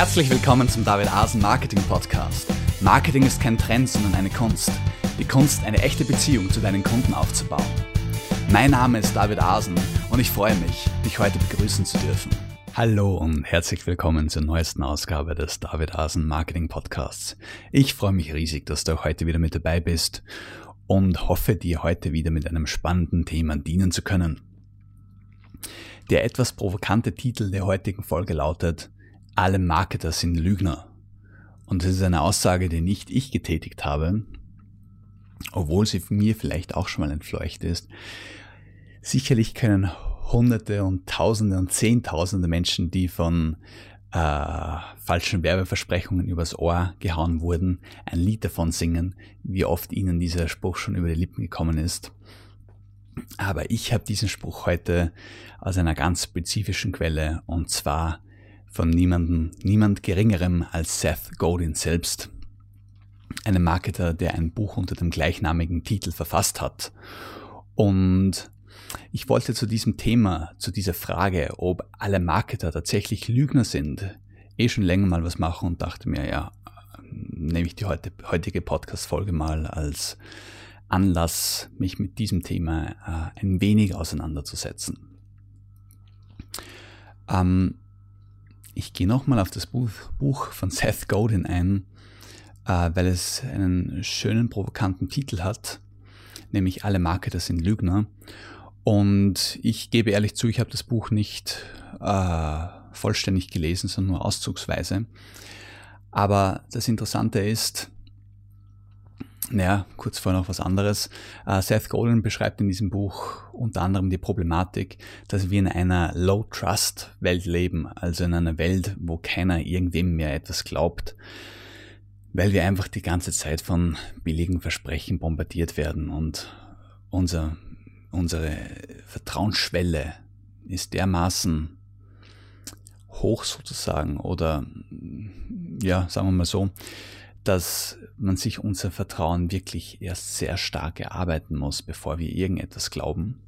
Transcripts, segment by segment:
Herzlich willkommen zum David Asen Marketing Podcast. Marketing ist kein Trend, sondern eine Kunst. Die Kunst, eine echte Beziehung zu deinen Kunden aufzubauen. Mein Name ist David Asen und ich freue mich, dich heute begrüßen zu dürfen. Hallo und herzlich willkommen zur neuesten Ausgabe des David Asen Marketing Podcasts. Ich freue mich riesig, dass du heute wieder mit dabei bist und hoffe dir heute wieder mit einem spannenden Thema dienen zu können. Der etwas provokante Titel der heutigen Folge lautet alle Marketer sind Lügner. Und das ist eine Aussage, die nicht ich getätigt habe, obwohl sie mir vielleicht auch schon mal entfleucht ist. Sicherlich können Hunderte und Tausende und Zehntausende Menschen, die von äh, falschen Werbeversprechungen übers Ohr gehauen wurden, ein Lied davon singen, wie oft ihnen dieser Spruch schon über die Lippen gekommen ist. Aber ich habe diesen Spruch heute aus einer ganz spezifischen Quelle und zwar von niemandem, niemand geringerem als Seth Godin selbst, einem Marketer, der ein Buch unter dem gleichnamigen Titel verfasst hat. Und ich wollte zu diesem Thema, zu dieser Frage, ob alle Marketer tatsächlich Lügner sind, eh schon länger mal was machen und dachte mir, ja, nehme ich die heute, heutige Podcast-Folge mal als Anlass, mich mit diesem Thema äh, ein wenig auseinanderzusetzen. Ähm, ich gehe nochmal auf das Buch, von Seth Godin ein, äh, weil es einen schönen, provokanten Titel hat, nämlich Alle Marketer sind Lügner. Und ich gebe ehrlich zu, ich habe das Buch nicht äh, vollständig gelesen, sondern nur auszugsweise. Aber das Interessante ist, naja, kurz vorher noch was anderes. Uh, Seth Godin beschreibt in diesem Buch unter anderem die Problematik, dass wir in einer Low-Trust-Welt leben, also in einer Welt, wo keiner irgendwem mehr etwas glaubt, weil wir einfach die ganze Zeit von billigen Versprechen bombardiert werden und unser, unsere Vertrauensschwelle ist dermaßen hoch sozusagen oder ja, sagen wir mal so, dass man sich unser Vertrauen wirklich erst sehr stark erarbeiten muss, bevor wir irgendetwas glauben.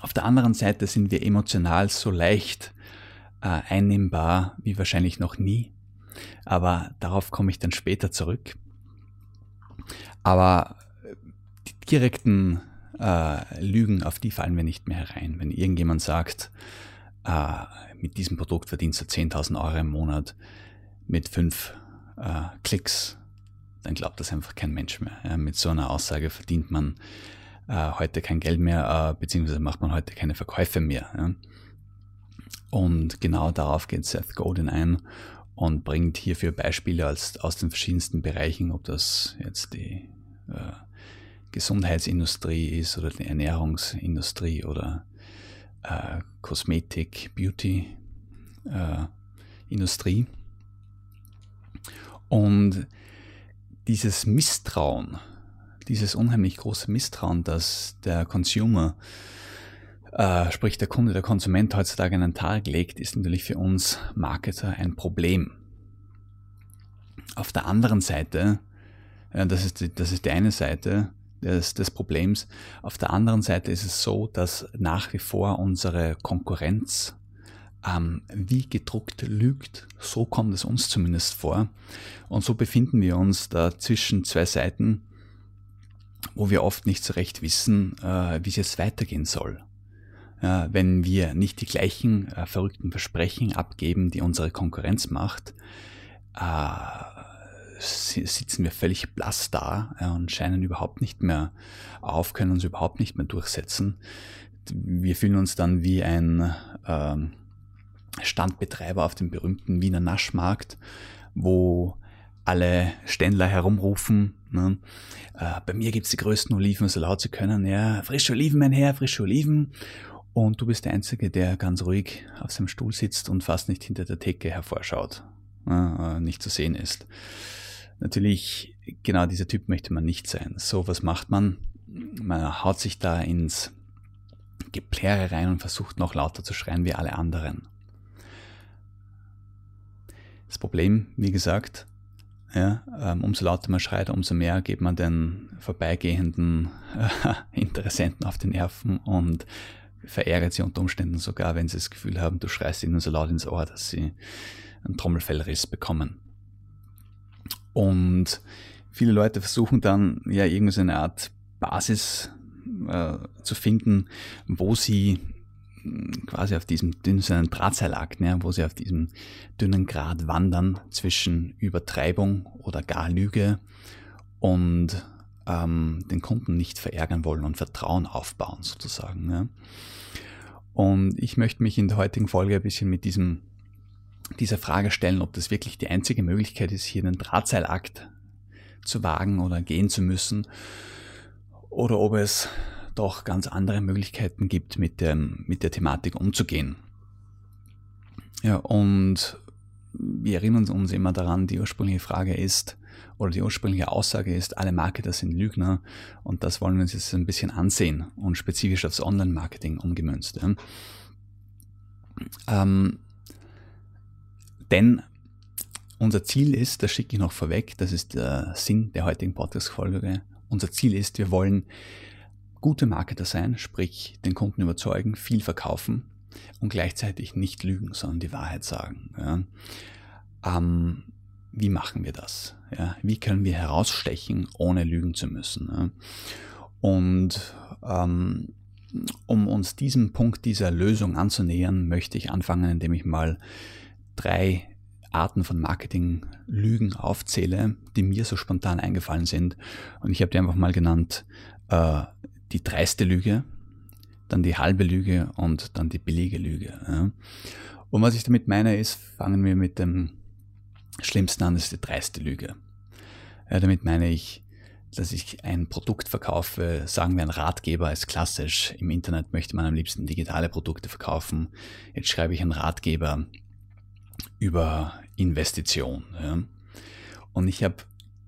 Auf der anderen Seite sind wir emotional so leicht äh, einnehmbar wie wahrscheinlich noch nie. Aber darauf komme ich dann später zurück. Aber die direkten äh, Lügen, auf die fallen wir nicht mehr herein. Wenn irgendjemand sagt, äh, mit diesem Produkt verdienst du 10.000 Euro im Monat, mit fünf äh, Klicks, dann glaubt das einfach kein Mensch mehr. Ja, mit so einer Aussage verdient man äh, heute kein Geld mehr, äh, beziehungsweise macht man heute keine Verkäufe mehr. Ja. Und genau darauf geht Seth Godin ein und bringt hierfür Beispiele als, aus den verschiedensten Bereichen, ob das jetzt die äh, Gesundheitsindustrie ist oder die Ernährungsindustrie oder äh, Kosmetik, Beauty äh, Industrie. Und dieses Misstrauen, dieses unheimlich große Misstrauen, das der Consumer, äh, sprich der Kunde, der Konsument heutzutage an den Tag legt, ist natürlich für uns Marketer ein Problem. Auf der anderen Seite, äh, das, ist die, das ist die eine Seite des, des Problems, auf der anderen Seite ist es so, dass nach wie vor unsere Konkurrenz ähm, wie gedruckt lügt. So kommt es uns zumindest vor. Und so befinden wir uns da zwischen zwei Seiten, wo wir oft nicht so recht wissen, äh, wie es jetzt weitergehen soll. Äh, wenn wir nicht die gleichen äh, verrückten Versprechen abgeben, die unsere Konkurrenz macht, äh, sitzen wir völlig blass da und scheinen überhaupt nicht mehr auf, können uns überhaupt nicht mehr durchsetzen. Wir fühlen uns dann wie ein ähm, Standbetreiber auf dem berühmten Wiener Naschmarkt, wo alle Ständler herumrufen, ne? äh, bei mir gibt's die größten Oliven, so laut sie können, ja, frische Oliven, mein Herr, frische Oliven. Und du bist der Einzige, der ganz ruhig auf seinem Stuhl sitzt und fast nicht hinter der Theke hervorschaut, äh, nicht zu sehen ist. Natürlich, genau dieser Typ möchte man nicht sein. So, was macht man? Man haut sich da ins Gepläre rein und versucht noch lauter zu schreien wie alle anderen. Das Problem, wie gesagt, ja, ähm, umso lauter man schreit, umso mehr geht man den vorbeigehenden äh, Interessenten auf die Nerven und verärgert sie unter Umständen sogar, wenn sie das Gefühl haben, du schreist ihnen so laut ins Ohr, dass sie einen Trommelfellriss bekommen. Und viele Leute versuchen dann ja irgendwie so eine Art Basis äh, zu finden, wo sie quasi auf diesem dünnen Drahtseilakt, ne, wo sie auf diesem dünnen Grad wandern zwischen Übertreibung oder gar Lüge und ähm, den Kunden nicht verärgern wollen und Vertrauen aufbauen sozusagen. Ne. Und ich möchte mich in der heutigen Folge ein bisschen mit diesem, dieser Frage stellen, ob das wirklich die einzige Möglichkeit ist, hier einen Drahtseilakt zu wagen oder gehen zu müssen, oder ob es doch ganz andere Möglichkeiten gibt, mit, dem, mit der Thematik umzugehen. Ja, und wir erinnern uns immer daran, die ursprüngliche Frage ist, oder die ursprüngliche Aussage ist, alle Marketer sind Lügner und das wollen wir uns jetzt ein bisschen ansehen und spezifisch aufs Online-Marketing umgemünzt. Ja. Ähm, denn unser Ziel ist, das schicke ich noch vorweg, das ist der Sinn der heutigen Podcast-Folge, unser Ziel ist, wir wollen gute Marketer sein, sprich den Kunden überzeugen, viel verkaufen und gleichzeitig nicht lügen, sondern die Wahrheit sagen. Ja. Ähm, wie machen wir das? Ja, wie können wir herausstechen, ohne lügen zu müssen? Ja? Und ähm, um uns diesem Punkt dieser Lösung anzunähern, möchte ich anfangen, indem ich mal drei Arten von Marketing-Lügen aufzähle, die mir so spontan eingefallen sind. Und ich habe die einfach mal genannt, äh, die dreiste Lüge, dann die halbe Lüge und dann die billige Lüge. Ja. Und was ich damit meine ist, fangen wir mit dem schlimmsten an, das ist die dreiste Lüge. Ja, damit meine ich, dass ich ein Produkt verkaufe, sagen wir ein Ratgeber ist klassisch. Im Internet möchte man am liebsten digitale Produkte verkaufen. Jetzt schreibe ich einen Ratgeber über Investition. Ja. Und ich habe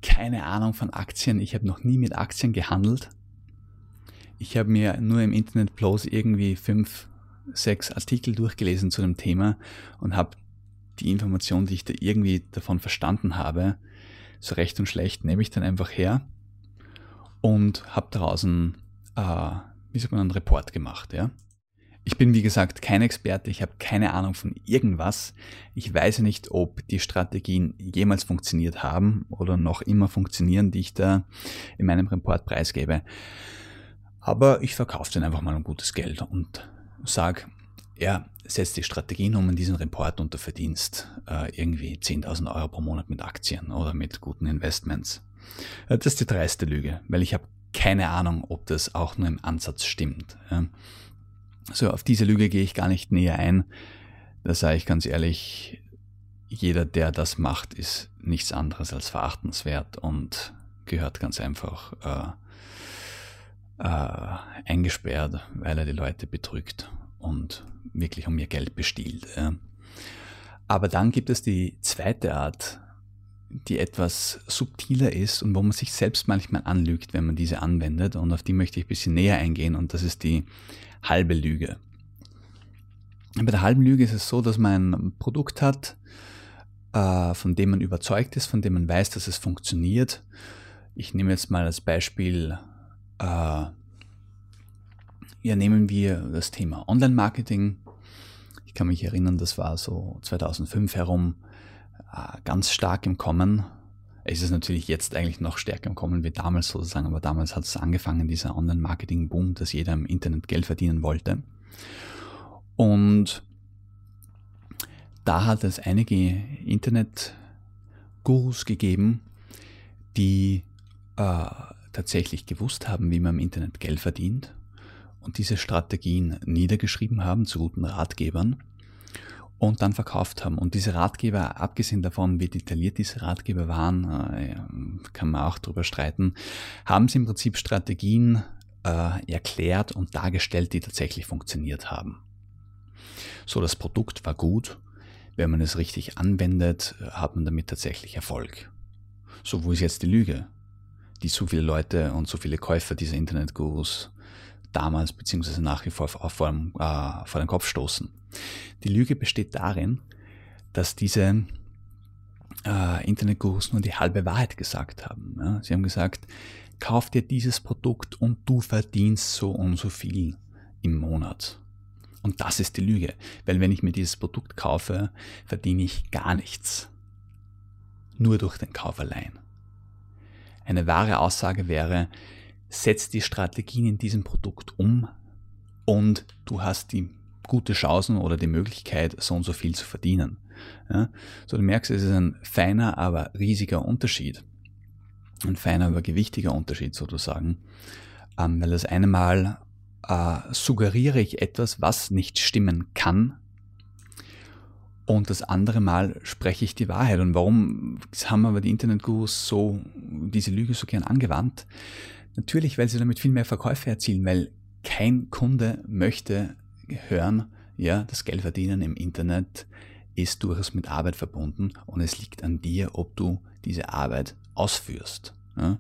keine Ahnung von Aktien. Ich habe noch nie mit Aktien gehandelt. Ich habe mir nur im Internet bloß irgendwie fünf, sechs Artikel durchgelesen zu dem Thema und habe die Information, die ich da irgendwie davon verstanden habe, so recht und schlecht, nehme ich dann einfach her und habe daraus einen, äh, wie sagt man, einen Report gemacht. Ja? Ich bin, wie gesagt, kein Experte, ich habe keine Ahnung von irgendwas. Ich weiß nicht, ob die Strategien jemals funktioniert haben oder noch immer funktionieren, die ich da in meinem Report preisgebe. Aber ich verkaufe dann einfach mal ein gutes Geld und sage, er setzt die Strategien um in diesen Report du verdienst äh, irgendwie 10.000 Euro pro Monat mit Aktien oder mit guten Investments. Äh, das ist die dreiste Lüge, weil ich habe keine Ahnung, ob das auch nur im Ansatz stimmt. Ja. So, auf diese Lüge gehe ich gar nicht näher ein. Da sage ich ganz ehrlich, jeder, der das macht, ist nichts anderes als verachtenswert und gehört ganz einfach äh, äh, eingesperrt, weil er die Leute betrügt und wirklich um ihr Geld bestiehlt. Ja. Aber dann gibt es die zweite Art, die etwas subtiler ist und wo man sich selbst manchmal anlügt, wenn man diese anwendet. Und auf die möchte ich ein bisschen näher eingehen. Und das ist die halbe Lüge. Bei der halben Lüge ist es so, dass man ein Produkt hat, äh, von dem man überzeugt ist, von dem man weiß, dass es funktioniert. Ich nehme jetzt mal als Beispiel äh, ja, nehmen wir das Thema Online-Marketing. Ich kann mich erinnern, das war so 2005 herum äh, ganz stark im Kommen. Es ist natürlich jetzt eigentlich noch stärker im Kommen wie damals sozusagen, aber damals hat es angefangen, dieser Online-Marketing-Boom, dass jeder im Internet Geld verdienen wollte. Und da hat es einige Internet-Gurus gegeben, die äh, tatsächlich gewusst haben, wie man im Internet Geld verdient und diese Strategien niedergeschrieben haben zu guten Ratgebern und dann verkauft haben. Und diese Ratgeber, abgesehen davon, wie detailliert diese Ratgeber waren, äh, kann man auch darüber streiten, haben sie im Prinzip Strategien äh, erklärt und dargestellt, die tatsächlich funktioniert haben. So, das Produkt war gut. Wenn man es richtig anwendet, hat man damit tatsächlich Erfolg. So, wo ist jetzt die Lüge, die so viele Leute und so viele Käufer dieser Internetgurus damals beziehungsweise nach wie vor vor, vor, äh, vor den Kopf stoßen. Die Lüge besteht darin, dass diese äh, Internetgurus nur die halbe Wahrheit gesagt haben. Ja? Sie haben gesagt, kauf dir dieses Produkt und du verdienst so und so viel im Monat. Und das ist die Lüge, weil wenn ich mir dieses Produkt kaufe, verdiene ich gar nichts. Nur durch den Kauf allein. Eine wahre Aussage wäre, setz die Strategien in diesem Produkt um und du hast die gute Chancen oder die Möglichkeit, so und so viel zu verdienen. Ja? So du merkst, es ist ein feiner, aber riesiger Unterschied. Ein feiner, aber gewichtiger Unterschied sozusagen. Ähm, weil das eine Mal äh, suggeriere ich etwas, was nicht stimmen kann. Und das andere Mal spreche ich die Wahrheit. Und warum haben aber die Internetgurus so diese Lüge so gern angewandt? Natürlich, weil sie damit viel mehr Verkäufe erzielen, weil kein Kunde möchte hören, ja, das Geldverdienen im Internet ist durchaus mit Arbeit verbunden und es liegt an dir, ob du diese Arbeit ausführst. Ja.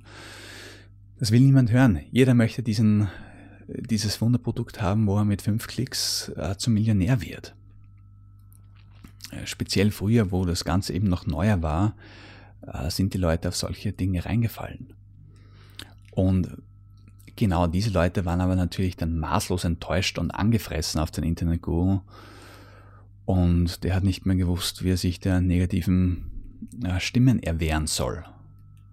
Das will niemand hören. Jeder möchte diesen, dieses Wunderprodukt haben, wo er mit fünf Klicks äh, zum Millionär wird. Äh, speziell früher, wo das Ganze eben noch neuer war, äh, sind die Leute auf solche Dinge reingefallen. Und genau diese Leute waren aber natürlich dann maßlos enttäuscht und angefressen auf den Internetguru. Und der hat nicht mehr gewusst, wie er sich der negativen Stimmen erwehren soll.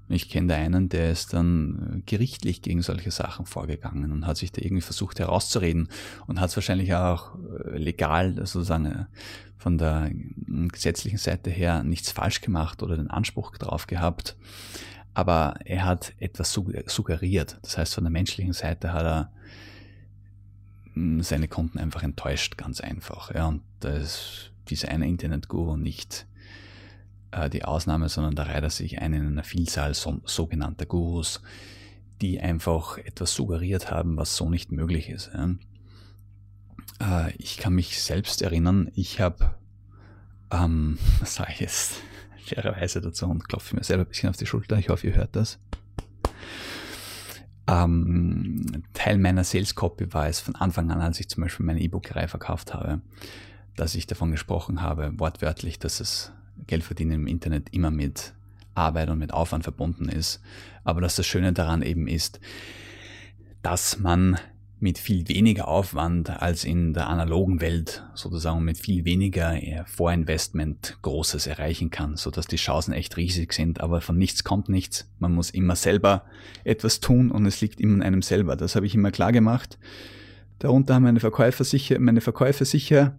Ich kenne da einen, der ist dann gerichtlich gegen solche Sachen vorgegangen und hat sich da irgendwie versucht herauszureden und hat es wahrscheinlich auch äh, legal sozusagen äh, von der gesetzlichen Seite her nichts falsch gemacht oder den Anspruch drauf gehabt aber er hat etwas suggeriert. Das heißt, von der menschlichen Seite hat er hm, seine Kunden einfach enttäuscht, ganz einfach. Ja, und da ist dieser eine Internet-Guru nicht äh, die Ausnahme, sondern da reiht er sich ein in einer Vielzahl so, sogenannter Gurus, die einfach etwas suggeriert haben, was so nicht möglich ist. Ja. Äh, ich kann mich selbst erinnern, ich habe, ähm, was sage ich jetzt? fairerweise dazu und klopfe mir selber ein bisschen auf die Schulter. Ich hoffe, ihr hört das. Ähm, Teil meiner Sales Copy war es von Anfang an, als ich zum Beispiel meine E-Book-Reihe verkauft habe, dass ich davon gesprochen habe, wortwörtlich, dass es Geldverdienen im Internet immer mit Arbeit und mit Aufwand verbunden ist. Aber dass das Schöne daran eben ist, dass man mit viel weniger Aufwand als in der analogen Welt sozusagen mit viel weniger Vorinvestment Großes erreichen kann, so dass die Chancen echt riesig sind, aber von nichts kommt nichts. Man muss immer selber etwas tun und es liegt immer in einem selber. Das habe ich immer klar gemacht. Darunter haben meine Verkäufer sicher, meine Verkäufe sicher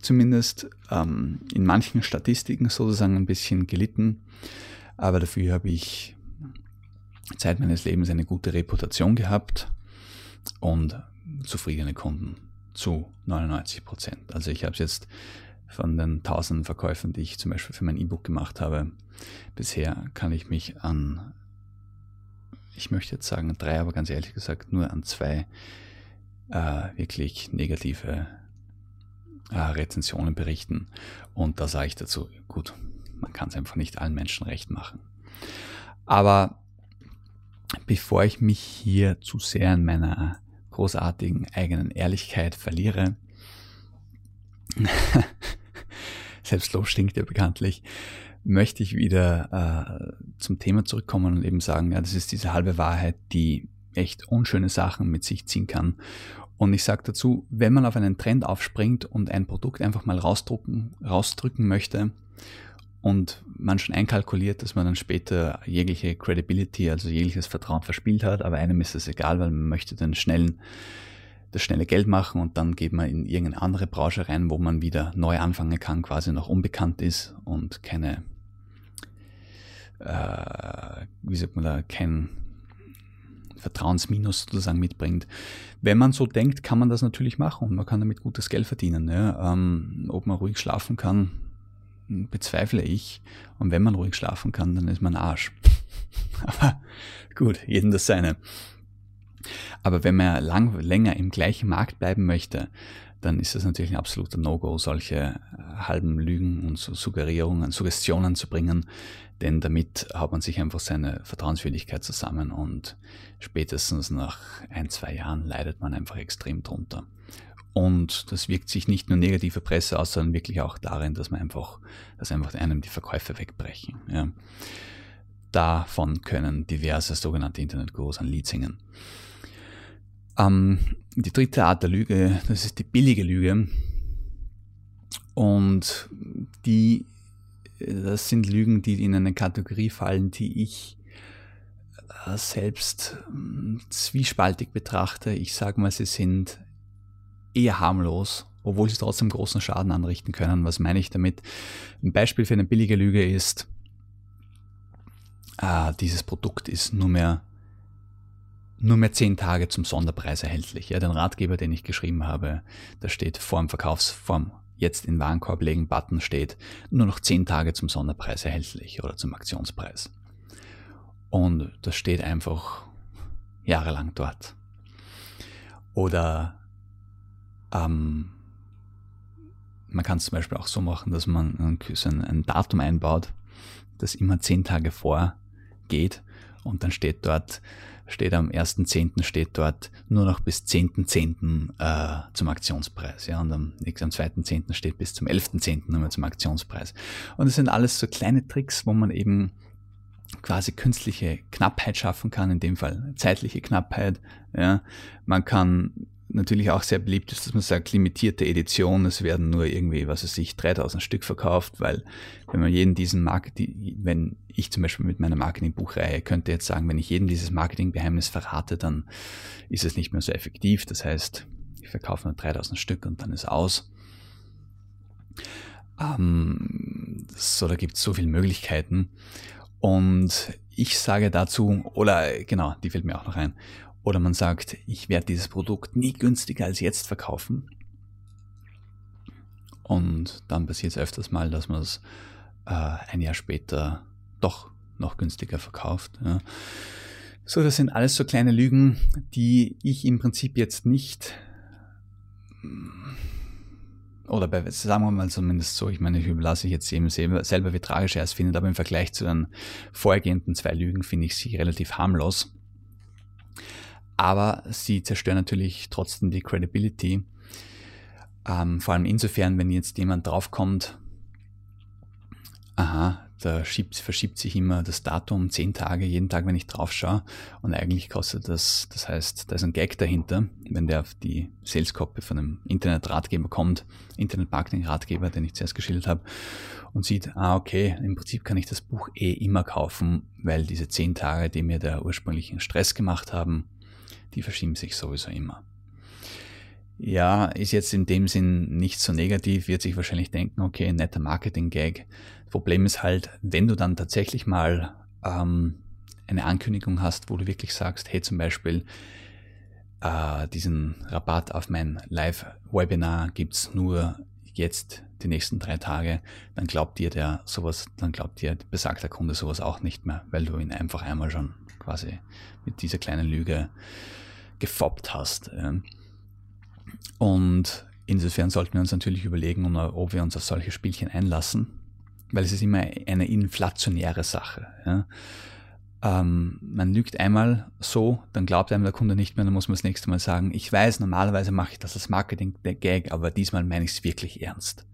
zumindest ähm, in manchen Statistiken sozusagen ein bisschen gelitten, aber dafür habe ich Zeit meines Lebens eine gute Reputation gehabt und zufriedene Kunden zu 99 Prozent. Also ich habe es jetzt von den 1000 Verkäufen, die ich zum Beispiel für mein E-Book gemacht habe, bisher kann ich mich an, ich möchte jetzt sagen drei, aber ganz ehrlich gesagt nur an zwei äh, wirklich negative äh, Rezensionen berichten. Und da sage ich dazu, gut, man kann es einfach nicht allen Menschen recht machen. Aber bevor ich mich hier zu sehr in meiner großartigen eigenen Ehrlichkeit verliere, Selbstlob stinkt ja bekanntlich, möchte ich wieder äh, zum Thema zurückkommen und eben sagen, ja, das ist diese halbe Wahrheit, die echt unschöne Sachen mit sich ziehen kann. Und ich sage dazu, wenn man auf einen Trend aufspringt und ein Produkt einfach mal rausdrucken, rausdrücken möchte und man schon einkalkuliert, dass man dann später jegliche Credibility, also jegliches Vertrauen verspielt hat, aber einem ist es egal, weil man möchte den schnellen, das schnelle Geld machen und dann geht man in irgendeine andere Branche rein, wo man wieder neu anfangen kann, quasi noch unbekannt ist und keine, äh, wie sagt man da, kein Vertrauensminus sozusagen mitbringt. Wenn man so denkt, kann man das natürlich machen und man kann damit gutes Geld verdienen. Ja. Ähm, ob man ruhig schlafen kann, bezweifle ich. Und wenn man ruhig schlafen kann, dann ist man Arsch. Aber gut, jeden das seine. Aber wenn man lang, länger im gleichen Markt bleiben möchte, dann ist das natürlich ein absoluter No-Go, solche äh, halben Lügen und so Suggerierungen, Suggestionen zu bringen, denn damit haut man sich einfach seine Vertrauenswürdigkeit zusammen und spätestens nach ein, zwei Jahren leidet man einfach extrem drunter. Und das wirkt sich nicht nur negative Presse aus, sondern wirklich auch darin, dass man einfach, dass einfach einem die Verkäufe wegbrechen. Ja. Davon können diverse sogenannte Internetgurus ein Lied singen. Ähm, die dritte Art der Lüge, das ist die billige Lüge. Und die, das sind Lügen, die in eine Kategorie fallen, die ich äh, selbst hm, zwiespaltig betrachte. Ich sage mal, sie sind eher harmlos, obwohl sie trotzdem großen Schaden anrichten können. Was meine ich damit? Ein Beispiel für eine billige Lüge ist, ah, dieses Produkt ist nur mehr nur mehr zehn Tage zum Sonderpreis erhältlich. Ja, den Ratgeber, den ich geschrieben habe, da steht vor dem Verkaufsform jetzt in Warenkorb legen Button steht nur noch zehn Tage zum Sonderpreis erhältlich oder zum Aktionspreis. Und das steht einfach jahrelang dort. Oder ähm, man kann es zum Beispiel auch so machen, dass man ein, ein Datum einbaut, das immer zehn Tage vorgeht und dann steht dort steht am 1.10. steht dort nur noch bis 10.10. Äh, zum Aktionspreis. Ja, und am, am 2.10. steht bis zum 11.10. nochmal zum Aktionspreis. Und es sind alles so kleine Tricks, wo man eben quasi künstliche Knappheit schaffen kann, in dem Fall zeitliche Knappheit. Ja, man kann natürlich auch sehr beliebt ist, dass man sagt, limitierte Edition, es werden nur irgendwie, was weiß ich, 3000 Stück verkauft, weil wenn man jeden diesen Marketing, wenn ich zum Beispiel mit meiner Marketingbuchreihe könnte jetzt sagen, wenn ich jedem dieses Marketinggeheimnis verrate, dann ist es nicht mehr so effektiv. Das heißt, ich verkaufe nur 3000 Stück und dann ist aus. Ähm, so, da gibt es so viele Möglichkeiten. Und ich sage dazu, oder genau, die fällt mir auch noch ein. Oder man sagt, ich werde dieses Produkt nie günstiger als jetzt verkaufen. Und dann passiert es öfters mal, dass man es äh, ein Jahr später doch noch günstiger verkauft. Ja. So, das sind alles so kleine Lügen, die ich im Prinzip jetzt nicht oder bei, sagen wir mal zumindest so, ich meine, ich überlasse ich jetzt eben selber, selber wie tragisch er es findet, aber im Vergleich zu den vorhergehenden zwei Lügen finde ich sie relativ harmlos aber sie zerstören natürlich trotzdem die Credibility. Ähm, vor allem insofern, wenn jetzt jemand draufkommt, aha, da schiebt, verschiebt sich immer das Datum zehn Tage, jeden Tag, wenn ich drauf schaue. Und eigentlich kostet das, das heißt, da ist ein Gag dahinter, wenn der auf die Sales von einem Internet-Ratgeber kommt, Internet-Marketing-Ratgeber, den ich zuerst geschildert habe, und sieht, ah, okay, im Prinzip kann ich das Buch eh immer kaufen, weil diese zehn Tage, die mir der ursprünglichen Stress gemacht haben, die verschieben sich sowieso immer. Ja, ist jetzt in dem Sinn nicht so negativ, wird sich wahrscheinlich denken, okay, netter Marketing-Gag. Problem ist halt, wenn du dann tatsächlich mal ähm, eine Ankündigung hast, wo du wirklich sagst, hey, zum Beispiel, äh, diesen Rabatt auf mein Live-Webinar gibt's nur jetzt die nächsten drei Tage, dann glaubt dir der sowas, dann glaubt dir besagter Kunde sowas auch nicht mehr, weil du ihn einfach einmal schon quasi mit dieser kleinen Lüge gefoppt hast. Und insofern sollten wir uns natürlich überlegen, ob wir uns auf solche Spielchen einlassen, weil es ist immer eine inflationäre Sache. Ähm, man lügt einmal so, dann glaubt einem der Kunde nicht mehr, dann muss man das nächste Mal sagen, ich weiß, normalerweise mache ich das als Marketing der Gag, aber diesmal meine ich es wirklich ernst.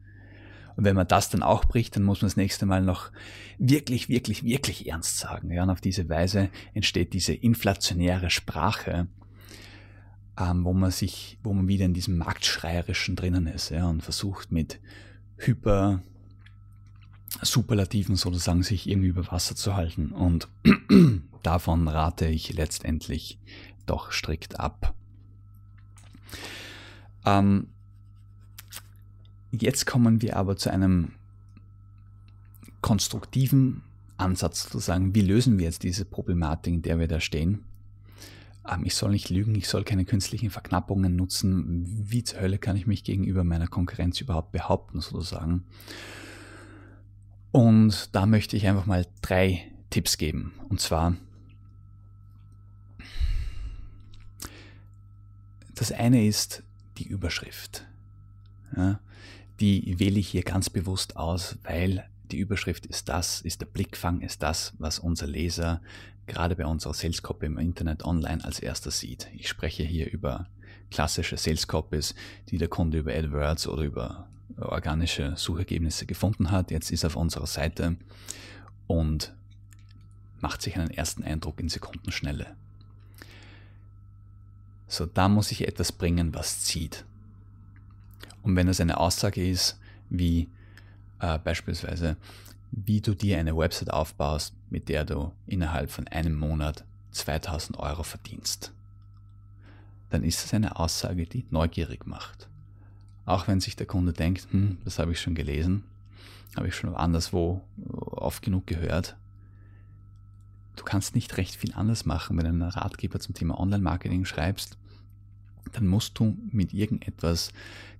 Und wenn man das dann auch bricht, dann muss man das nächste Mal noch wirklich, wirklich, wirklich ernst sagen. Ja, und auf diese Weise entsteht diese inflationäre Sprache, ähm, wo man sich, wo man wieder in diesem Marktschreierischen drinnen ist, ja, und versucht mit Hyper, Superlativen sozusagen sich irgendwie über Wasser zu halten. Und davon rate ich letztendlich doch strikt ab. Ähm, jetzt kommen wir aber zu einem konstruktiven Ansatz sozusagen. Wie lösen wir jetzt diese Problematik, in der wir da stehen? Ähm, ich soll nicht lügen, ich soll keine künstlichen Verknappungen nutzen. Wie zur Hölle kann ich mich gegenüber meiner Konkurrenz überhaupt behaupten, sozusagen? Und da möchte ich einfach mal drei Tipps geben. Und zwar, das eine ist die Überschrift. Ja, die wähle ich hier ganz bewusst aus, weil die Überschrift ist das, ist der Blickfang, ist das, was unser Leser gerade bei unserer Sales Copy im Internet online als erster sieht. Ich spreche hier über klassische Sales Copies, die der Kunde über AdWords oder über organische Suchergebnisse gefunden hat. Jetzt ist er auf unserer Seite und macht sich einen ersten Eindruck in Sekundenschnelle. So, da muss ich etwas bringen, was zieht. Und wenn es eine Aussage ist, wie äh, beispielsweise, wie du dir eine Website aufbaust, mit der du innerhalb von einem Monat 2000 Euro verdienst, dann ist es eine Aussage, die neugierig macht. Auch wenn sich der Kunde denkt, hm, das habe ich schon gelesen, habe ich schon anderswo oft genug gehört. Du kannst nicht recht viel anders machen, wenn du einen Ratgeber zum Thema Online-Marketing schreibst, dann musst du mit irgendetwas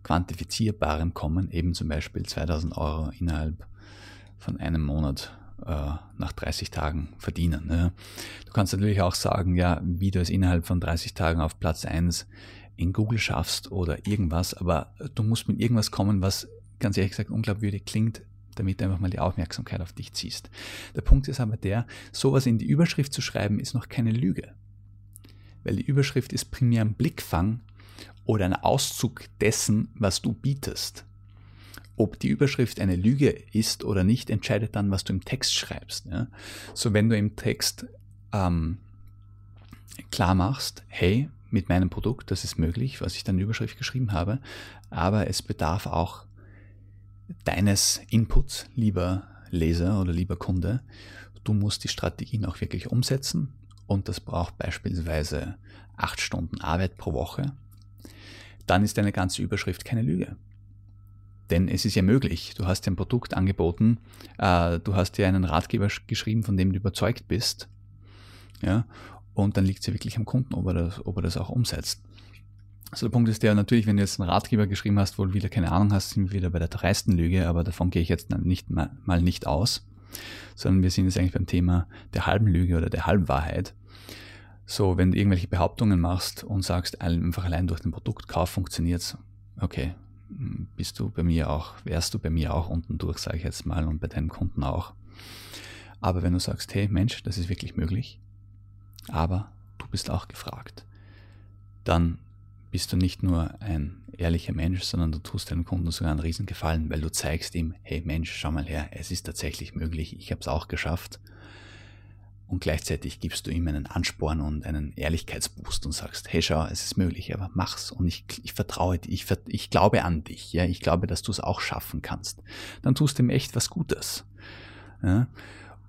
Quantifizierbarem kommen, eben zum Beispiel 2000 Euro innerhalb von einem Monat äh, nach 30 Tagen verdienen. Ne? Du kannst natürlich auch sagen, ja, wie du es innerhalb von 30 Tagen auf Platz 1 in Google schaffst oder irgendwas, aber du musst mit irgendwas kommen, was ganz ehrlich gesagt unglaubwürdig klingt, damit du einfach mal die Aufmerksamkeit auf dich ziehst. Der Punkt ist aber der, sowas in die Überschrift zu schreiben, ist noch keine Lüge weil die Überschrift ist primär ein Blickfang oder ein Auszug dessen, was du bietest. Ob die Überschrift eine Lüge ist oder nicht, entscheidet dann, was du im Text schreibst. Ja? So wenn du im Text ähm, klar machst, hey, mit meinem Produkt, das ist möglich, was ich dann in der Überschrift geschrieben habe, aber es bedarf auch deines Inputs, lieber Leser oder lieber Kunde. Du musst die Strategien auch wirklich umsetzen und das braucht beispielsweise acht Stunden Arbeit pro Woche, dann ist deine ganze Überschrift keine Lüge. Denn es ist ja möglich, du hast dir ein Produkt angeboten, äh, du hast dir einen Ratgeber geschrieben, von dem du überzeugt bist, ja, und dann liegt es ja wirklich am Kunden, ob er, das, ob er das auch umsetzt. Also der Punkt ist der natürlich, wenn du jetzt einen Ratgeber geschrieben hast, wo du wieder keine Ahnung hast, sind wir wieder bei der dreisten Lüge, aber davon gehe ich jetzt nicht mal, nicht aus, sondern wir sind jetzt eigentlich beim Thema der halben Lüge oder der Halbwahrheit. So, wenn du irgendwelche Behauptungen machst und sagst, einfach allein durch den Produktkauf funktioniert's, okay, bist du bei mir auch, wärst du bei mir auch unten durch, sage ich jetzt mal, und bei deinem Kunden auch. Aber wenn du sagst, hey Mensch, das ist wirklich möglich, aber du bist auch gefragt, dann bist du nicht nur ein ehrlicher Mensch, sondern du tust deinem Kunden sogar einen Riesengefallen, weil du zeigst ihm, hey Mensch, schau mal her, es ist tatsächlich möglich, ich habe es auch geschafft und gleichzeitig gibst du ihm einen Ansporn und einen Ehrlichkeitsboost und sagst, hey schau, es ist möglich, aber mach's und ich, ich vertraue dir, ich, ich glaube an dich, ja, ich glaube, dass du es auch schaffen kannst. Dann tust du ihm echt was Gutes. Ja?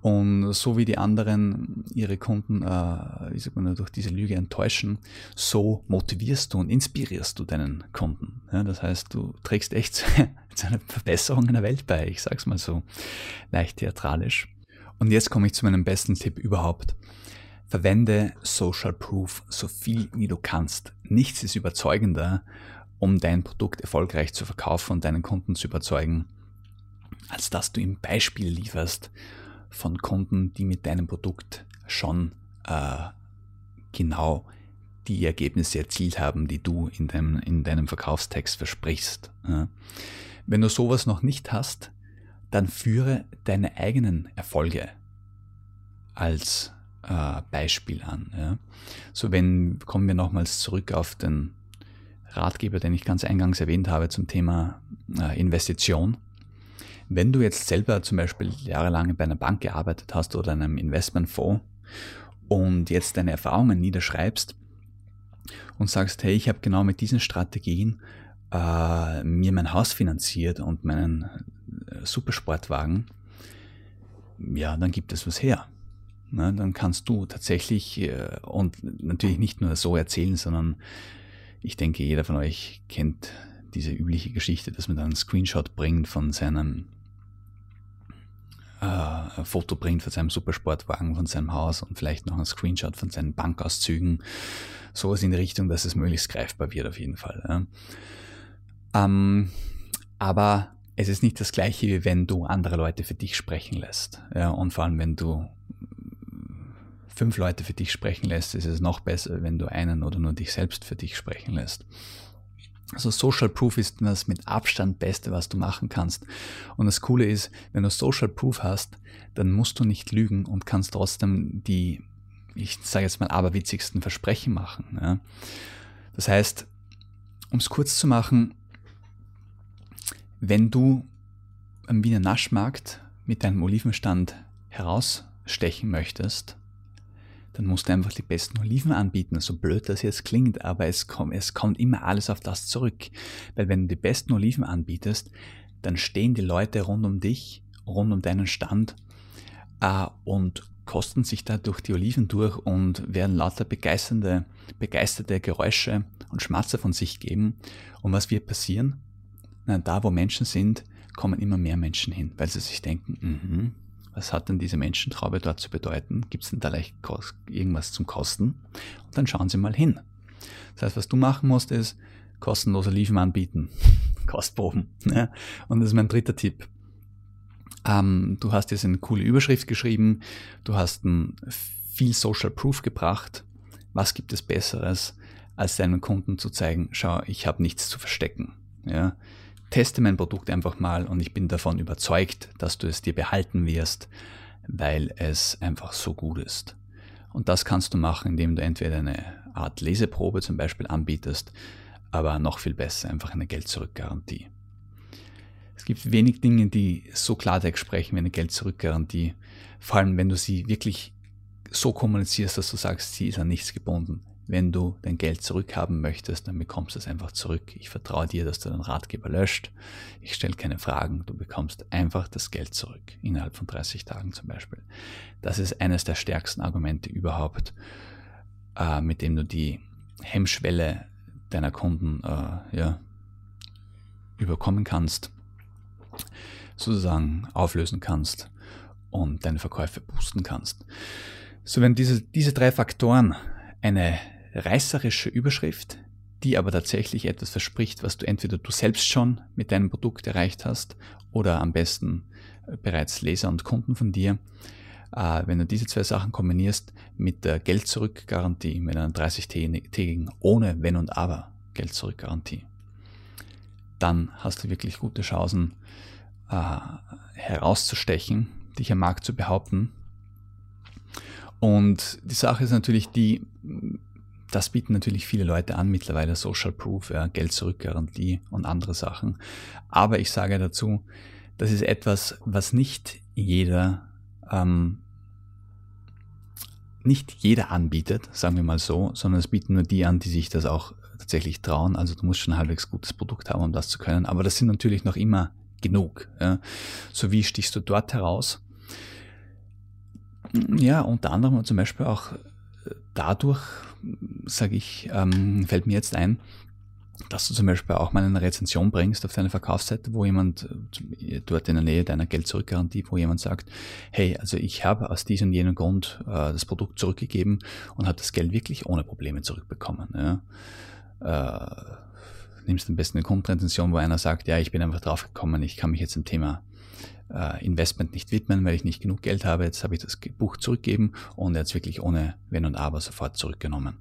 Und so wie die anderen ihre Kunden, äh, wie sagt man, durch diese Lüge enttäuschen, so motivierst du und inspirierst du deinen Kunden. Ja, das heißt, du trägst echt zu einer Verbesserung in der Welt bei. Ich sag's mal so leicht theatralisch. Und jetzt komme ich zu meinem besten Tipp überhaupt. Verwende Social Proof so viel wie du kannst. Nichts ist überzeugender, um dein Produkt erfolgreich zu verkaufen und deinen Kunden zu überzeugen, als dass du ihm Beispiele lieferst von Kunden, die mit deinem Produkt schon äh, genau die Ergebnisse erzielt haben, die du in deinem, in deinem Verkaufstext versprichst. Ja. Wenn du sowas noch nicht hast, dann führe deine eigenen Erfolge als äh, Beispiel an. Ja. So, wenn, kommen wir nochmals zurück auf den Ratgeber, den ich ganz eingangs erwähnt habe zum Thema äh, Investition. Wenn du jetzt selber zum Beispiel jahrelang bei einer Bank gearbeitet hast oder einem Investmentfonds und jetzt deine Erfahrungen niederschreibst und sagst, hey, ich habe genau mit diesen Strategien äh, mir mein Haus finanziert und meinen Supersportwagen, ja, dann gibt es was her. Ne, dann kannst du tatsächlich äh, und natürlich nicht nur so erzählen, sondern ich denke, jeder von euch kennt diese übliche Geschichte, dass man dann einen Screenshot bringt von seinem äh, ein Foto bringt von seinem Supersportwagen, von seinem Haus und vielleicht noch ein Screenshot von seinen Bankauszügen. Sowas in die Richtung, dass es möglichst greifbar wird auf jeden Fall. Ja. Ähm, aber es ist nicht das gleiche, wie wenn du andere Leute für dich sprechen lässt. Ja, und vor allem, wenn du fünf Leute für dich sprechen lässt, ist es noch besser, wenn du einen oder nur dich selbst für dich sprechen lässt. Also Social Proof ist das mit Abstand Beste, was du machen kannst. Und das Coole ist, wenn du Social Proof hast, dann musst du nicht lügen und kannst trotzdem die, ich sage jetzt mal, aberwitzigsten Versprechen machen. Ja. Das heißt, um es kurz zu machen, wenn du am Wiener Naschmarkt mit deinem Olivenstand herausstechen möchtest, dann musst du einfach die besten Oliven anbieten. So blöd das jetzt klingt, aber es kommt, es kommt immer alles auf das zurück. Weil wenn du die besten Oliven anbietest, dann stehen die Leute rund um dich, rund um deinen Stand äh, und kosten sich da durch die Oliven durch und werden lauter begeisternde, begeisterte Geräusche und Schmatzer von sich geben. Und was wird passieren? Na, da wo Menschen sind, kommen immer mehr Menschen hin, weil sie sich denken, mh, was hat denn diese Menschentraube dort zu bedeuten? Gibt es denn da leicht irgendwas zum Kosten? Und dann schauen sie mal hin. Das heißt, was du machen musst, ist kostenlose Oliven anbieten. Kostproben. Ja? Und das ist mein dritter Tipp. Ähm, du hast jetzt eine coole Überschrift geschrieben, du hast ein viel Social Proof gebracht. Was gibt es Besseres, als deinen Kunden zu zeigen, schau, ich habe nichts zu verstecken. Ja? Teste mein Produkt einfach mal und ich bin davon überzeugt, dass du es dir behalten wirst, weil es einfach so gut ist. Und das kannst du machen, indem du entweder eine Art Leseprobe zum Beispiel anbietest, aber noch viel besser, einfach eine Geld-Zurück-Garantie. Es gibt wenig Dinge, die so Klartext sprechen wie eine Geld-Zurück-Garantie. Vor allem, wenn du sie wirklich so kommunizierst, dass du sagst, sie ist an nichts gebunden. Wenn du dein Geld zurückhaben möchtest, dann bekommst du es einfach zurück. Ich vertraue dir, dass du deinen Ratgeber löscht. Ich stelle keine Fragen. Du bekommst einfach das Geld zurück. Innerhalb von 30 Tagen zum Beispiel. Das ist eines der stärksten Argumente überhaupt, äh, mit dem du die Hemmschwelle deiner Kunden äh, ja, überkommen kannst sozusagen auflösen kannst und deine Verkäufe boosten kannst. So, wenn diese, diese drei Faktoren eine reißerische Überschrift, die aber tatsächlich etwas verspricht, was du entweder du selbst schon mit deinem Produkt erreicht hast oder am besten bereits Leser und Kunden von dir, äh, wenn du diese zwei Sachen kombinierst mit der Geld-Zurück-Garantie, mit einer 30-tägigen ohne Wenn und Aber Geld-Zurück-Garantie, dann hast du wirklich gute Chancen, äh, herauszustechen, dich am Markt zu behaupten. Und die Sache ist natürlich die, das bieten natürlich viele Leute an mittlerweile, Social Proof, ja, Geld-Zurück-Garantie und andere Sachen. Aber ich sage dazu, das ist etwas, was nicht jeder, ähm, nicht jeder anbietet, sagen wir mal so, sondern es bieten nur die an, die sich das auch tatsächlich trauen. Also du musst schon ein halbwegs gutes Produkt haben, um das zu können. Aber das sind natürlich noch immer genug. Ja. So wie stichst du dort heraus? Ja, unter anderem zum Beispiel auch äh, dadurch, sage ich, ähm, fällt mir jetzt ein, dass du zum Beispiel auch mal eine Rezension bringst auf deine Verkaufsseite, wo jemand äh, dort in der Nähe deiner Geld-Zurück-Garantie, wo jemand sagt, hey, also ich habe aus diesem und jenem Grund äh, das Produkt zurückgegeben und habe das Geld wirklich ohne Probleme zurückbekommen. Ja. Äh, nimmst am besten eine Kundenretention, wo einer sagt, ja, ich bin einfach drauf gekommen, ich kann mich jetzt dem Thema äh, Investment nicht widmen, weil ich nicht genug Geld habe. Jetzt habe ich das Buch zurückgegeben und er hat es wirklich ohne Wenn und Aber sofort zurückgenommen.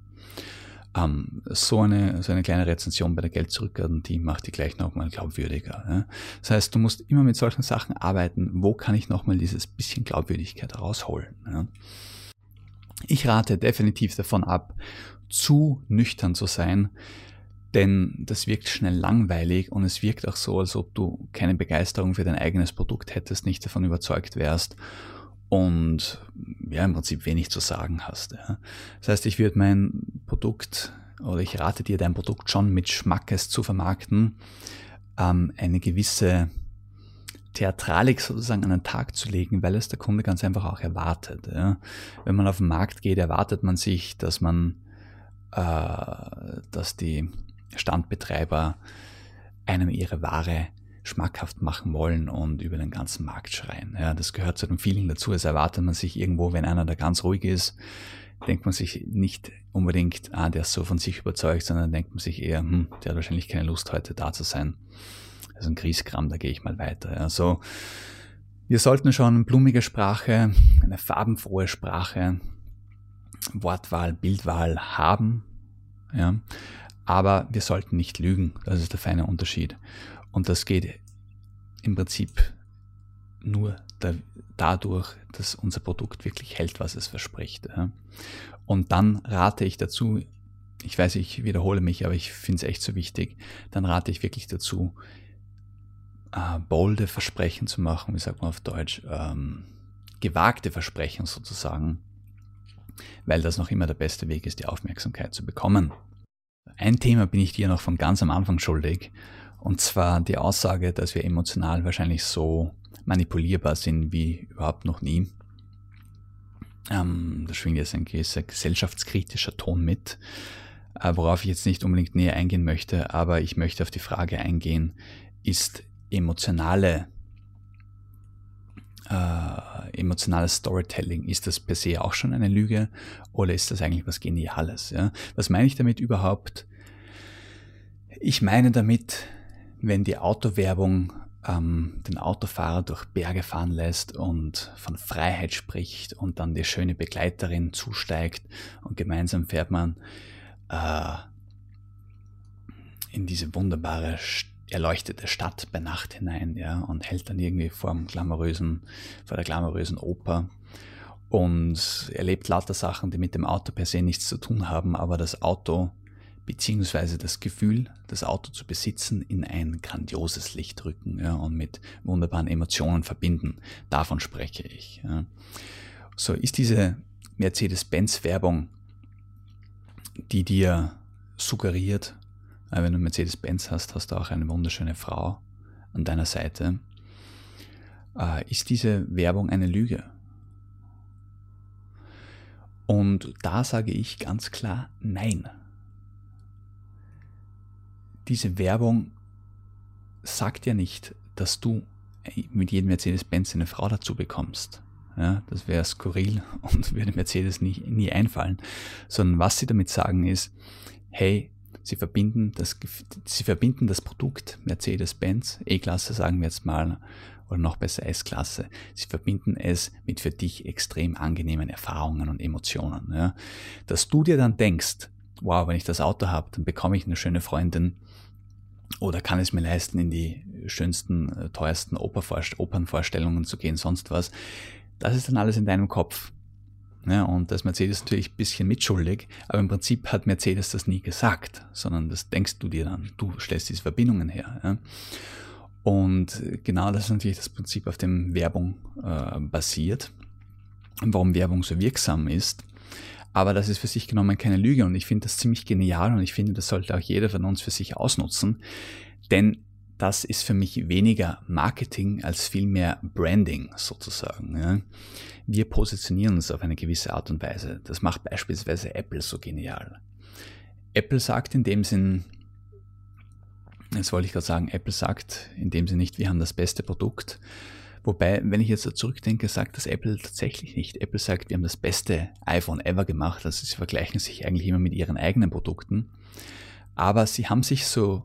Ähm, so, eine, so eine kleine Rezension bei der Geld-Zurück-Garantie macht die gleich nochmal glaubwürdiger. Ja? Das heißt, du musst immer mit solchen Sachen arbeiten. Wo kann ich nochmal dieses bisschen Glaubwürdigkeit rausholen? Ja? Ich rate definitiv davon ab, zu nüchtern zu sein, denn das wirkt schnell langweilig und es wirkt auch so, als ob du keine Begeisterung für dein eigenes Produkt hättest, nicht davon überzeugt wärst und ja, im Prinzip wenig zu sagen hast. Ja. Das heißt, ich würde mein Produkt oder ich rate dir, dein Produkt schon mit Schmackes zu vermarkten, ähm, eine gewisse Theatralik sozusagen an den Tag zu legen, weil es der Kunde ganz einfach auch erwartet. Ja. Wenn man auf den Markt geht, erwartet man sich, dass man, äh, dass die Standbetreiber einem ihre Ware schmackhaft machen wollen und über den ganzen Markt schreien. Ja, das gehört zu dem Feeling dazu. Es erwartet man sich irgendwo, wenn einer da ganz ruhig ist, denkt man sich nicht unbedingt, ah, der ist so von sich überzeugt, sondern denkt man sich eher, hm, der hat wahrscheinlich keine Lust heute da zu sein. Also ein Grießkram, da gehe ich mal weiter. Ja, so, wir sollten schon blumige Sprache, eine farbenfrohe Sprache, Wortwahl, Bildwahl haben. Ja, aber wir sollten nicht lügen. Das ist der feine Unterschied. Und das geht im Prinzip nur da, dadurch, dass unser Produkt wirklich hält, was es verspricht. Und dann rate ich dazu, ich weiß, ich wiederhole mich, aber ich finde es echt so wichtig, dann rate ich wirklich dazu, äh, bolde Versprechen zu machen, wie sagt man auf Deutsch, ähm, gewagte Versprechen sozusagen, weil das noch immer der beste Weg ist, die Aufmerksamkeit zu bekommen. Ein Thema bin ich dir noch von ganz am Anfang schuldig, und zwar die Aussage, dass wir emotional wahrscheinlich so manipulierbar sind wie überhaupt noch nie. Ähm, da schwingt jetzt ein gewisser gesellschaftskritischer Ton mit, äh, worauf ich jetzt nicht unbedingt näher eingehen möchte, aber ich möchte auf die Frage eingehen, ist emotionale äh, emotionales Storytelling, ist das per se auch schon eine Lüge oder ist das eigentlich was Geniales? Ja? Was meine ich damit überhaupt? Ich meine damit, wenn die Autowerbung ähm, den Autofahrer durch Berge fahren lässt und von Freiheit spricht und dann die schöne Begleiterin zusteigt und gemeinsam fährt man äh, in diese wunderbare erleuchtete Stadt bei Nacht hinein, ja, und hält dann irgendwie vor dem glamourösen, vor der glamourösen Oper und erlebt lauter Sachen, die mit dem Auto per se nichts zu tun haben, aber das Auto beziehungsweise das Gefühl, das Auto zu besitzen, in ein grandioses Licht rücken ja, und mit wunderbaren Emotionen verbinden. Davon spreche ich. Ja. So ist diese Mercedes-Benz-Werbung, die dir suggeriert, wenn du Mercedes-Benz hast, hast du auch eine wunderschöne Frau an deiner Seite. Äh, ist diese Werbung eine Lüge? Und da sage ich ganz klar Nein diese Werbung sagt ja nicht, dass du mit jedem Mercedes-Benz eine Frau dazu bekommst. Ja, das wäre skurril und würde Mercedes nie, nie einfallen. Sondern was sie damit sagen ist, hey, sie verbinden das, sie verbinden das Produkt Mercedes-Benz, E-Klasse sagen wir jetzt mal, oder noch besser S-Klasse. Sie verbinden es mit für dich extrem angenehmen Erfahrungen und Emotionen. Ja. Dass du dir dann denkst, wow, wenn ich das Auto habe, dann bekomme ich eine schöne Freundin, oder kann es mir leisten, in die schönsten, äh, teuersten Opernvorstellungen zu gehen, sonst was. Das ist dann alles in deinem Kopf. Ja, und das Mercedes natürlich ein bisschen mitschuldig, aber im Prinzip hat Mercedes das nie gesagt, sondern das denkst du dir dann. Du stellst diese Verbindungen her. Ja. Und genau das ist natürlich das Prinzip, auf dem Werbung äh, basiert. Und warum Werbung so wirksam ist. Aber das ist für sich genommen keine Lüge und ich finde das ziemlich genial und ich finde, das sollte auch jeder von uns für sich ausnutzen, denn das ist für mich weniger Marketing als vielmehr Branding sozusagen. Ja. Wir positionieren uns auf eine gewisse Art und Weise. Das macht beispielsweise Apple so genial. Apple sagt in dem Sinn, jetzt wollte ich gerade sagen, Apple sagt in dem Sinn nicht, wir haben das beste Produkt, Wobei, wenn ich jetzt zurückdenke, sagt das Apple tatsächlich nicht. Apple sagt, wir haben das beste iPhone ever gemacht. Also sie vergleichen sich eigentlich immer mit ihren eigenen Produkten. Aber sie haben sich so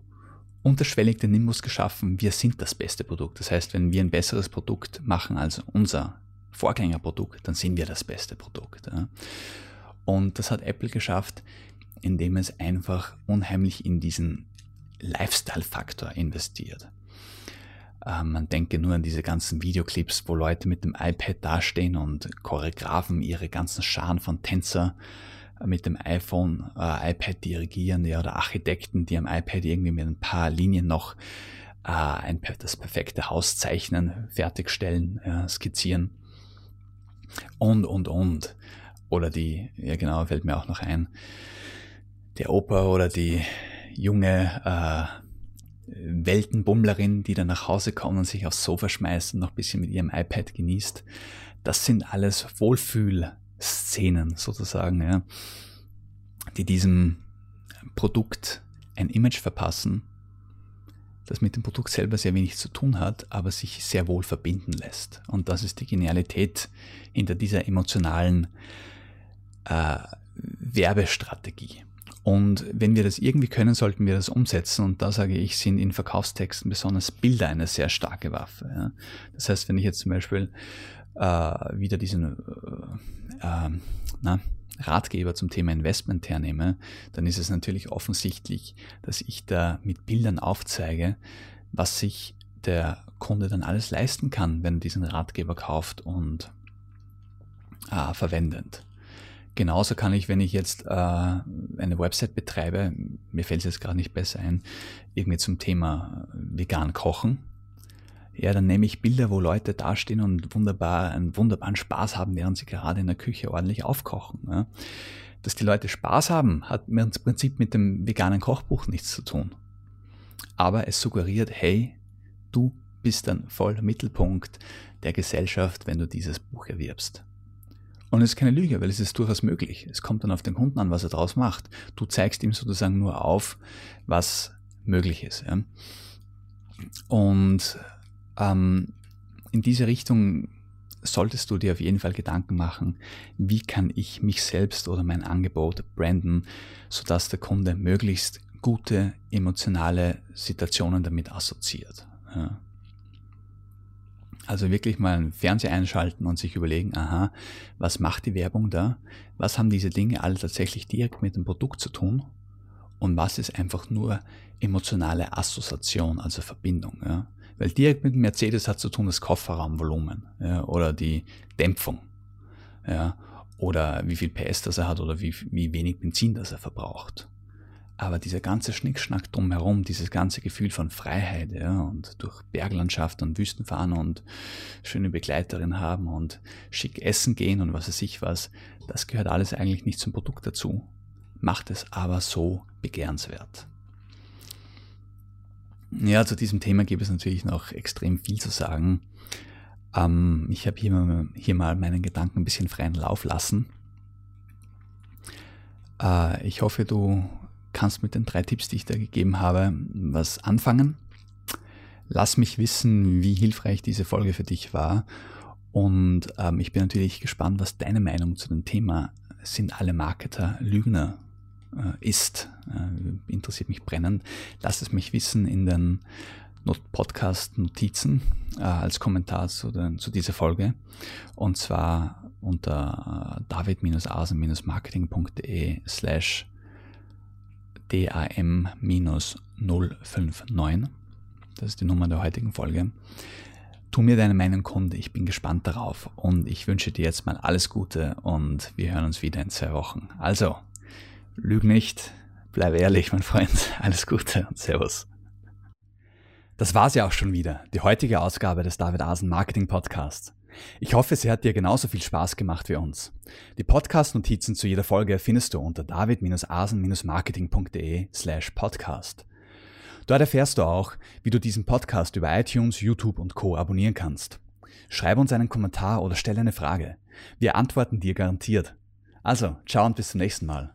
unterschwellig den Nimbus geschaffen, wir sind das beste Produkt. Das heißt, wenn wir ein besseres Produkt machen als unser Vorgängerprodukt, dann sind wir das beste Produkt. Und das hat Apple geschafft, indem es einfach unheimlich in diesen Lifestyle-Faktor investiert. Ähm, man denke nur an diese ganzen Videoclips, wo Leute mit dem iPad dastehen und Choreografen ihre ganzen Scharen von Tänzer äh, mit dem iPhone, äh, iPad dirigieren, ja, oder Architekten, die am iPad irgendwie mit ein paar Linien noch äh, ein, das perfekte Haus zeichnen, fertigstellen, ja, skizzieren und, und, und. Oder die, ja genau, fällt mir auch noch ein, der Opa oder die junge äh, Weltenbummlerin, die dann nach Hause kommt und sich aufs Sofa schmeißt und noch ein bisschen mit ihrem iPad genießt. Das sind alles Wohlfühlszenen sozusagen, ja, die diesem Produkt ein Image verpassen, das mit dem Produkt selber sehr wenig zu tun hat, aber sich sehr wohl verbinden lässt. Und das ist die Genialität hinter dieser emotionalen äh, Werbestrategie. Und wenn wir das irgendwie können, sollten wir das umsetzen. Und da sage ich, sind in Verkaufstexten besonders Bilder eine sehr starke Waffe. Ja. Das heißt, wenn ich jetzt zum Beispiel äh, wieder diesen äh, äh, na, Ratgeber zum Thema Investment hernehme, dann ist es natürlich offensichtlich, dass ich da mit Bildern aufzeige, was sich der Kunde dann alles leisten kann, wenn er diesen Ratgeber kauft und äh, verwendet. Genauso kann ich, wenn ich jetzt äh, eine Website betreibe, mir fällt es jetzt gerade nicht besser ein, irgendwie zum Thema vegan kochen, Ja, dann nehme ich Bilder, wo Leute dastehen und wunderbar, einen wunderbaren Spaß haben, während sie gerade in der Küche ordentlich aufkochen. Ja. Dass die Leute Spaß haben, hat im Prinzip mit dem veganen Kochbuch nichts zu tun. Aber es suggeriert, hey, du bist dann voll Mittelpunkt der Gesellschaft, wenn du dieses Buch erwirbst. Und es ist keine Lüge, weil es ist durchaus möglich. Es kommt dann auf den Kunden an, was er daraus macht. Du zeigst ihm sozusagen nur auf, was möglich ist. Ja. Und ähm, in diese Richtung solltest du dir auf jeden Fall Gedanken machen, wie kann ich mich selbst oder mein Angebot branden, sodass der Kunde möglichst gute emotionale Situationen damit assoziiert. Ja. Also wirklich mal einen Fernseher einschalten und sich überlegen, aha, was macht die Werbung da? Was haben diese Dinge alle tatsächlich direkt mit dem Produkt zu tun? Und was ist einfach nur emotionale Assoziation, also Verbindung? Ja? Weil direkt mit Mercedes hat zu tun das Kofferraumvolumen ja? oder die Dämpfung. Ja? Oder wie viel PS das er hat oder wie, wie wenig Benzin das er verbraucht. Aber dieser ganze Schnickschnack drumherum, dieses ganze Gefühl von Freiheit, ja, und durch Berglandschaft und Wüsten fahren und schöne Begleiterin haben und schick essen gehen und was weiß ich was, das gehört alles eigentlich nicht zum Produkt dazu, macht es aber so begehrenswert. Ja, zu diesem Thema gibt es natürlich noch extrem viel zu sagen. Ähm, ich habe hier mal, hier mal meinen Gedanken ein bisschen freien Lauf lassen. Äh, ich hoffe, du kannst mit den drei Tipps, die ich da gegeben habe, was anfangen. Lass mich wissen, wie hilfreich diese Folge für dich war. Und ähm, ich bin natürlich gespannt, was deine Meinung zu dem Thema sind alle Marketer Lügner ist. Äh, interessiert mich brennend. Lass es mich wissen in den Podcast-Notizen äh, als Kommentar zu, den, zu, dieser Folge. Und zwar unter äh, david-asen-marketing.de slash DAM-059. Das ist die Nummer der heutigen Folge. Tu mir deine Meinung kund, ich bin gespannt darauf und ich wünsche dir jetzt mal alles Gute und wir hören uns wieder in zwei Wochen. Also, lüg nicht, bleib ehrlich, mein Freund. Alles Gute und Servus. Das war's ja auch schon wieder, die heutige Ausgabe des David Asen Marketing Podcasts. Ich hoffe, sie hat dir genauso viel Spaß gemacht wie uns. Die Podcast-Notizen zu jeder Folge findest du unter david-asen-marketing.de slash podcast. Dort erfährst du auch, wie du diesen Podcast über iTunes, YouTube und Co. abonnieren kannst. Schreib uns einen Kommentar oder stell eine Frage. Wir antworten dir garantiert. Also, ciao und bis zum nächsten Mal.